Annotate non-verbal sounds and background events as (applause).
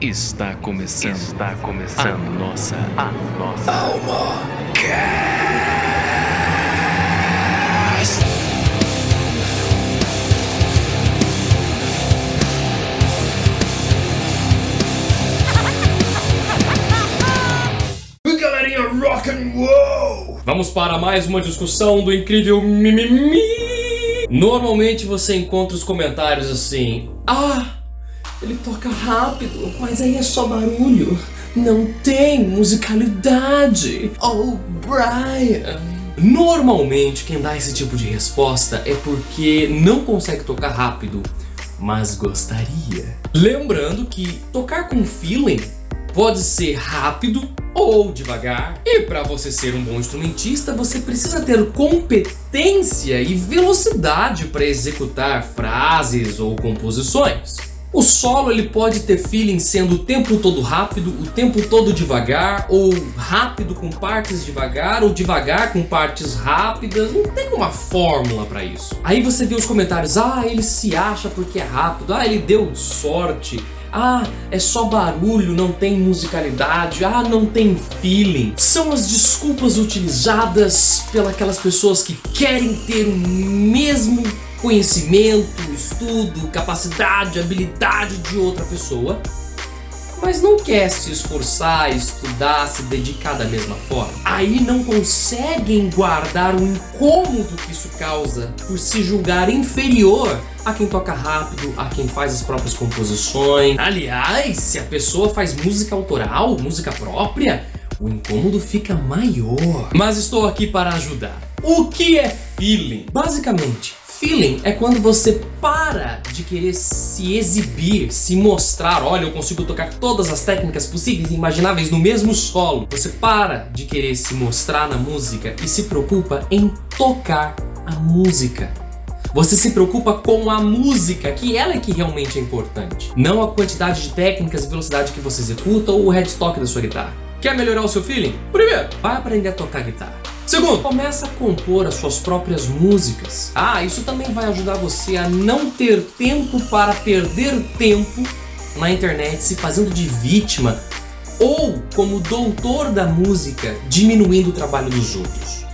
Está começando. Está começando. A nossa. A nossa. Alma E (laughs) galerinha rock and roll! Vamos para mais uma discussão do incrível mimimi. Normalmente você encontra os comentários assim: Ah, ele toca rápido, mas aí é só barulho. Não tem musicalidade. Oh, Brian. Normalmente quem dá esse tipo de resposta é porque não consegue tocar rápido, mas gostaria. Lembrando que tocar com feeling pode ser rápido ou devagar. E para você ser um bom instrumentista, você precisa ter competência e velocidade para executar frases ou composições. O solo ele pode ter feeling sendo o tempo todo rápido, o tempo todo devagar, ou rápido com partes devagar, ou devagar com partes rápidas. Não tem uma fórmula para isso. Aí você vê os comentários: ah, ele se acha porque é rápido, ah, ele deu sorte. Ah, é só barulho, não tem musicalidade, ah, não tem feeling. São as desculpas utilizadas pelas pessoas que querem ter o mesmo conhecimento, estudo, capacidade, habilidade de outra pessoa, mas não quer se esforçar, estudar, se dedicar da mesma forma. Aí não conseguem guardar o incômodo que isso causa por se julgar inferior a quem toca rápido, a quem faz as próprias composições. Aliás, se a pessoa faz música autoral, música própria, o incômodo fica maior. Mas estou aqui para ajudar. O que é feeling? Basicamente, Feeling é quando você para de querer se exibir, se mostrar, olha, eu consigo tocar todas as técnicas possíveis e imagináveis no mesmo solo. Você para de querer se mostrar na música e se preocupa em tocar a música. Você se preocupa com a música, que ela é que realmente é importante, não a quantidade de técnicas e velocidade que você executa ou o headstock da sua guitarra. Quer melhorar o seu feeling? Primeiro, vai aprender a tocar guitarra. Segundo, começa a compor as suas próprias músicas. Ah, isso também vai ajudar você a não ter tempo para perder tempo na internet se fazendo de vítima ou como doutor da música, diminuindo o trabalho dos outros.